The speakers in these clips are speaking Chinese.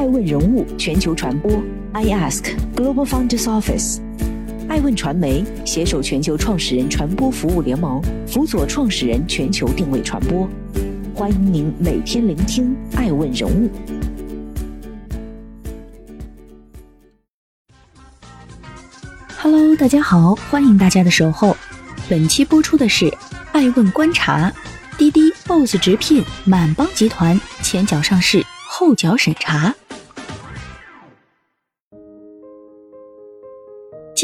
爱问人物全球传播，I Ask Global Founders Office，爱问传媒携手全球创始人传播服务联盟，辅佐创始人全球定位传播。欢迎您每天聆听爱问人物。Hello，大家好，欢迎大家的守候。本期播出的是爱问观察，滴滴 BOSS 直聘满帮集团前脚上市，后脚审查。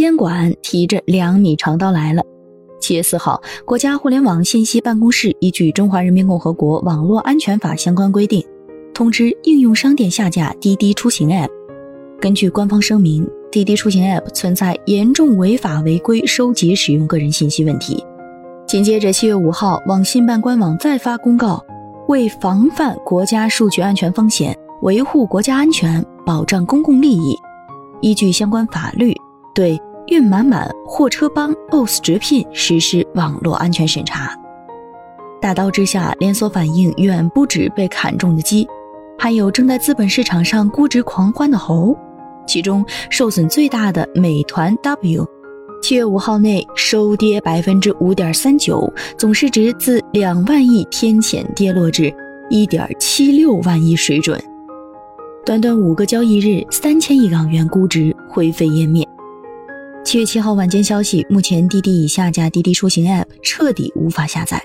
监管提着两米长刀来了。七月四号，国家互联网信息办公室依据《中华人民共和国网络安全法》相关规定，通知应用商店下架滴滴出行 App。根据官方声明，滴滴出行 App 存在严重违法违规收集使用个人信息问题。紧接着，七月五号，网信办官网再发公告，为防范国家数据安全风险，维护国家安全，保障公共利益，依据相关法律，对。运满满、货车帮、BOSS 直聘实施网络安全审查。大刀之下，连锁反应远不止被砍中的鸡，还有正在资本市场上估值狂欢的猴。其中受损最大的美团 W，七月五号内收跌百分之五点三九，总市值自两万亿天谴跌落至一点七六万亿水准。短短五个交易日，三千亿港元估值灰飞烟灭。七月七号晚间消息，目前滴滴已下架滴滴出行 App，彻底无法下载。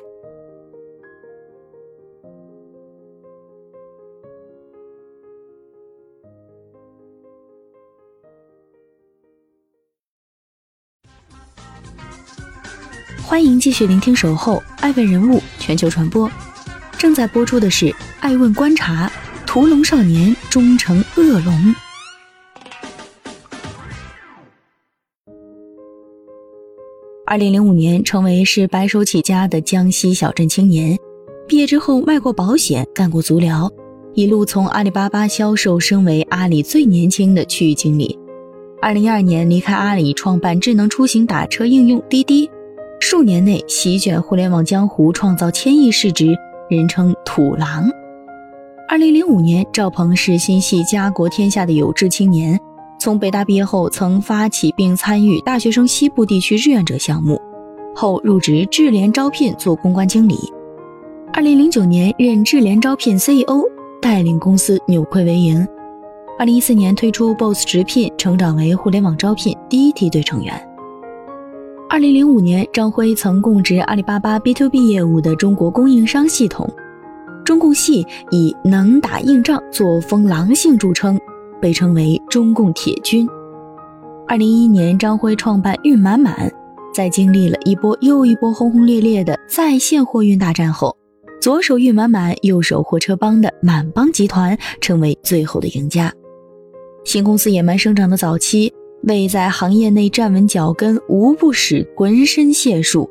欢迎继续聆听《守候爱问人物全球传播》，正在播出的是《爱问观察》，屠龙少年终成恶龙。二零零五年，成为是白手起家的江西小镇青年。毕业之后，卖过保险，干过足疗，一路从阿里巴巴销售升为阿里最年轻的区域经理。二零一二年，离开阿里，创办智能出行打车应用滴滴，数年内席卷互联网江湖，创造千亿市值，人称“土狼”。二零零五年，赵鹏是心系家国天下的有志青年。从北大毕业后，曾发起并参与大学生西部地区志愿者项目，后入职智联招聘做公关经理。二零零九年任智联招聘 CEO，带领公司扭亏为盈。二零一四年推出 BOSS 直聘，成长为互联网招聘第一梯队成员。二零零五年，张辉曾供职阿里巴巴 B to B 业务的中国供应商系统，中共系以能打硬仗、作风狼性著称。被称为中共铁军。二零一一年，张辉创办运满满，在经历了一波又一波轰轰烈烈的在线货运大战后，左手运满满，右手货车帮的满帮集团成为最后的赢家。新公司野蛮生长的早期，为在行业内站稳脚跟，无不使浑身解数，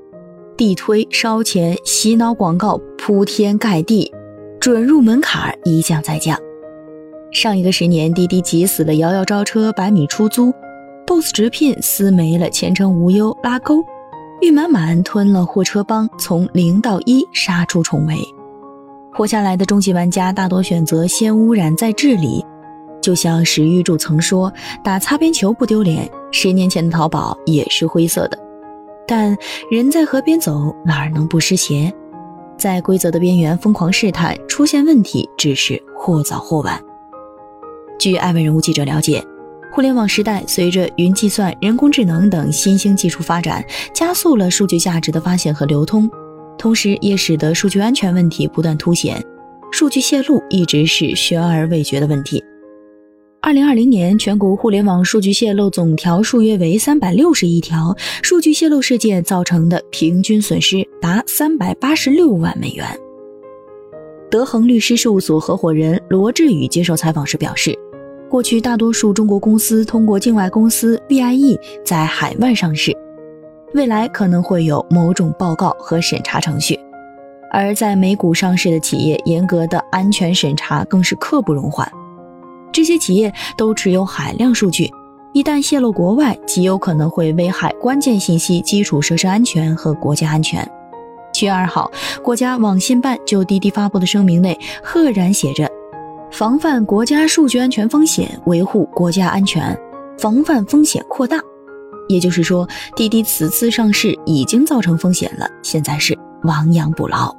地推、烧钱、洗脑广告铺天盖地，准入门槛一降再降。上一个十年，滴滴急死了摇摇招车、百米出租；BOSS 直聘撕没了前程无忧、拉钩；运满满吞了货车帮，从零到一杀出重围。活下来的终极玩家大多选择先污染再治理。就像史玉柱曾说：“打擦边球不丢脸。”十年前的淘宝也是灰色的，但人在河边走，哪能不湿鞋？在规则的边缘疯狂试探，出现问题只是或早或晚。据爱问人物记者了解，互联网时代随着云计算、人工智能等新兴技术发展，加速了数据价值的发现和流通，同时也使得数据安全问题不断凸显。数据泄露一直是悬而未决的问题。二零二零年，全国互联网数据泄露总条数约为三百六十亿条，数据泄露事件造成的平均损失达三百八十六万美元。德恒律师事务所合伙人罗志宇接受采访时表示。过去，大多数中国公司通过境外公司 BIE 在海外上市，未来可能会有某种报告和审查程序。而在美股上市的企业，严格的安全审查更是刻不容缓。这些企业都持有海量数据，一旦泄露国外，极有可能会危害关键信息、基础设施安全和国家安全。七月二号，国家网信办就滴滴发布的声明内，赫然写着。防范国家数据安全风险，维护国家安全，防范风险扩大。也就是说，滴滴此次上市已经造成风险了，现在是亡羊补牢。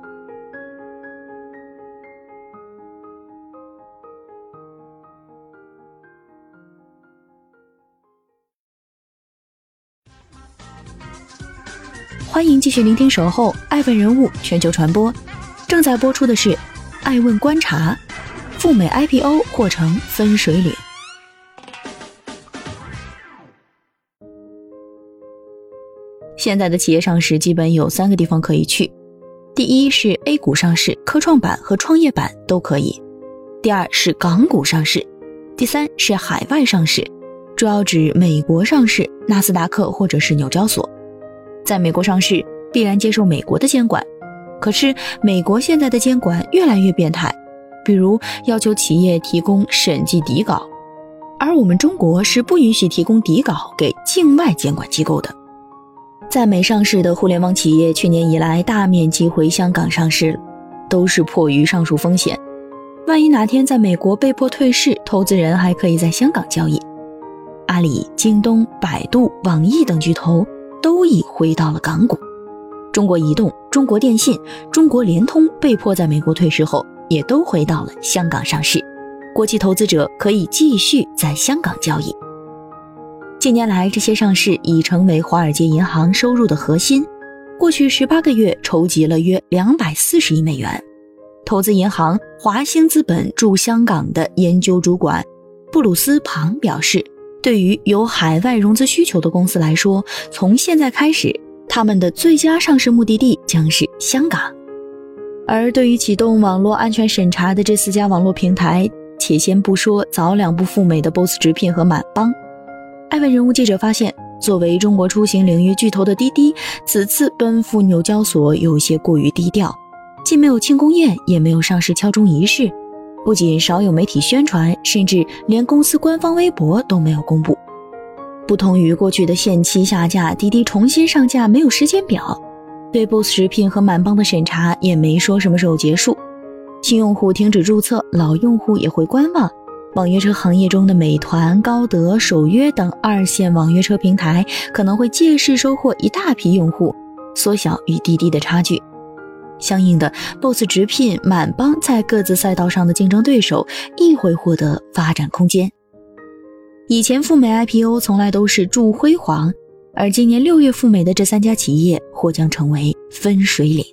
欢迎继续聆听《守候爱问人物全球传播》，正在播出的是《爱问观察》，赴美 IPO 或成分水岭。现在的企业上市基本有三个地方可以去：第一是 A 股上市，科创板和创业板都可以；第二是港股上市；第三是海外上市，主要指美国上市，纳斯达克或者是纽交所。在美国上市，必然接受美国的监管。可是，美国现在的监管越来越变态，比如要求企业提供审计底稿，而我们中国是不允许提供底稿给境外监管机构的。在美上市的互联网企业，去年以来大面积回香港上市，都是迫于上述风险。万一哪天在美国被迫退市，投资人还可以在香港交易。阿里、京东、百度、网易等巨头。都已回到了港股，中国移动、中国电信、中国联通被迫在美国退市后，也都回到了香港上市。国际投资者可以继续在香港交易。近年来，这些上市已成为华尔街银行收入的核心。过去十八个月，筹集了约两百四十亿美元。投资银行华兴资本驻香港的研究主管布鲁斯·庞表示。对于有海外融资需求的公司来说，从现在开始，他们的最佳上市目的地将是香港。而对于启动网络安全审查的这四家网络平台，且先不说早两步赴美的 BOSS 直聘和满帮，艾问人物记者发现，作为中国出行领域巨头的滴滴，此次奔赴纽交所有些过于低调，既没有庆功宴，也没有上市敲钟仪式。不仅少有媒体宣传，甚至连公司官方微博都没有公布。不同于过去的限期下架，滴滴重新上架没有时间表，对 BOSS 直聘和满帮的审查也没说什么时候结束。新用户停止注册，老用户也会观望。网约车行业中的美团、高德、首约等二线网约车平台可能会借势收获一大批用户，缩小与滴滴的差距。相应的，BOSS 直聘、满帮在各自赛道上的竞争对手亦会获得发展空间。以前赴美 IPO 从来都是助辉煌，而今年六月赴美的这三家企业或将成为分水岭。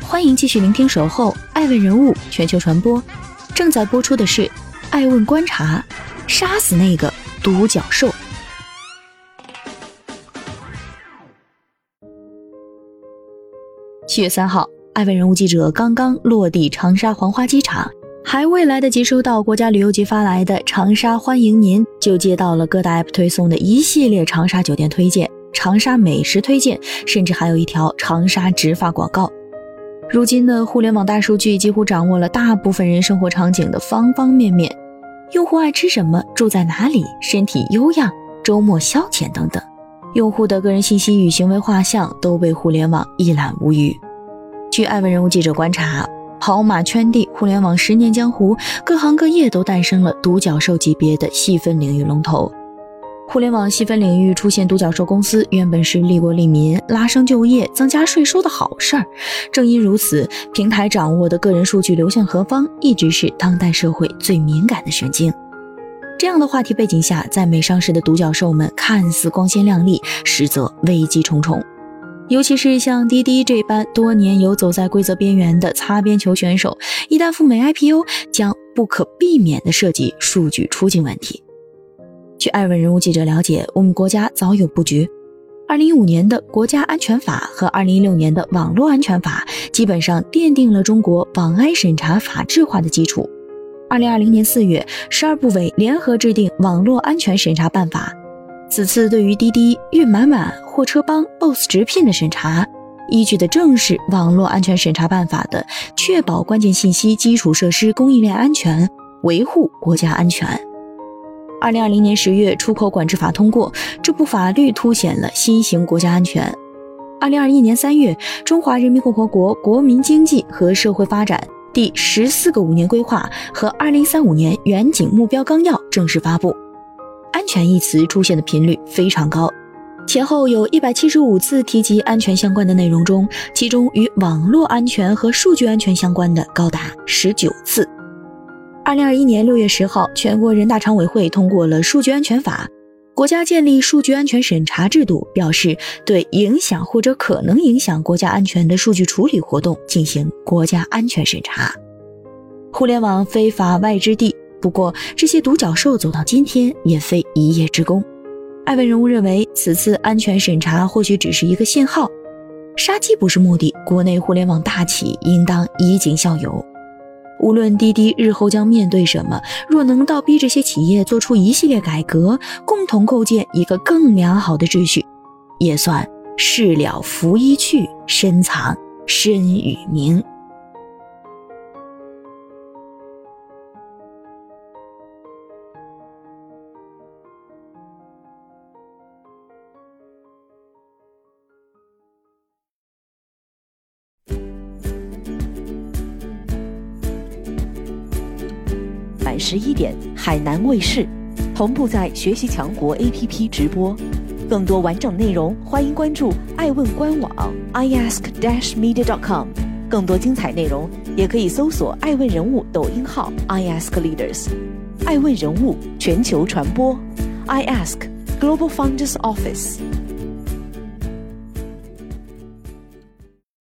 欢迎继续聆听《守候爱问人物全球传播》。正在播出的是《爱问观察》，杀死那个独角兽。七月三号，爱问人物记者刚刚落地长沙黄花机场，还未来得及收到国家旅游局发来的“长沙欢迎您”，就接到了各大 app 推送的一系列长沙酒店推荐、长沙美食推荐，甚至还有一条长沙植发广告。如今的互联网大数据几乎掌握了大部分人生活场景的方方面面，用户爱吃什么、住在哪里、身体优养、周末消遣等等，用户的个人信息与行为画像都被互联网一览无余。据爱问人物记者观察，跑马圈地，互联网十年江湖，各行各业都诞生了独角兽级别的细分领域龙头。互联网细分领域出现独角兽公司，原本是利国利民、拉升就业、增加税收的好事儿。正因如此，平台掌握的个人数据流向何方，一直是当代社会最敏感的神经。这样的话题背景下，在美上市的独角兽们看似光鲜亮丽，实则危机重重。尤其是像滴滴这般多年游走在规则边缘的擦边球选手，一旦赴美 IPO，将不可避免地涉及数据出境问题。据爱问人物记者了解，我们国家早有布局。二零一五年的国家安全法和二零一六年的网络安全法，基本上奠定了中国网安审查法治化的基础。二零二零年四月，十二部委联合制定《网络安全审查办法》。此次对于滴滴、运满满、货车帮、BOSS 直聘的审查，依据的正是《网络安全审查办法》的确保关键信息基础设施供应链安全，维护国家安全。二零二零年十月，出口管制法通过，这部法律凸显了新型国家安全。二零二一年三月，《中华人民共和国国民经济和社会发展第十四个五年规划和二零三五年远景目标纲要》正式发布。安全一词出现的频率非常高，前后有一百七十五次提及安全相关的内容中，其中与网络安全和数据安全相关的高达十九次。二零二一年六月十号，全国人大常委会通过了《数据安全法》，国家建立数据安全审查制度，表示对影响或者可能影响国家安全的数据处理活动进行国家安全审查。互联网非法外之地，不过这些独角兽走到今天也非一夜之功。艾文人物认为，此次安全审查或许只是一个信号，杀鸡不是目的，国内互联网大企应当以儆效尤。无论滴滴日后将面对什么，若能倒逼这些企业做出一系列改革，共同构建一个更良好的秩序，也算事了拂衣去，深藏身与名。十一点，海南卫视同步在学习强国 APP 直播。更多完整内容，欢迎关注爱问官网 iask-media.com。更多精彩内容，也可以搜索爱问人物抖音号 iaskleaders。爱问人物全球传播，iask Global Founders Office。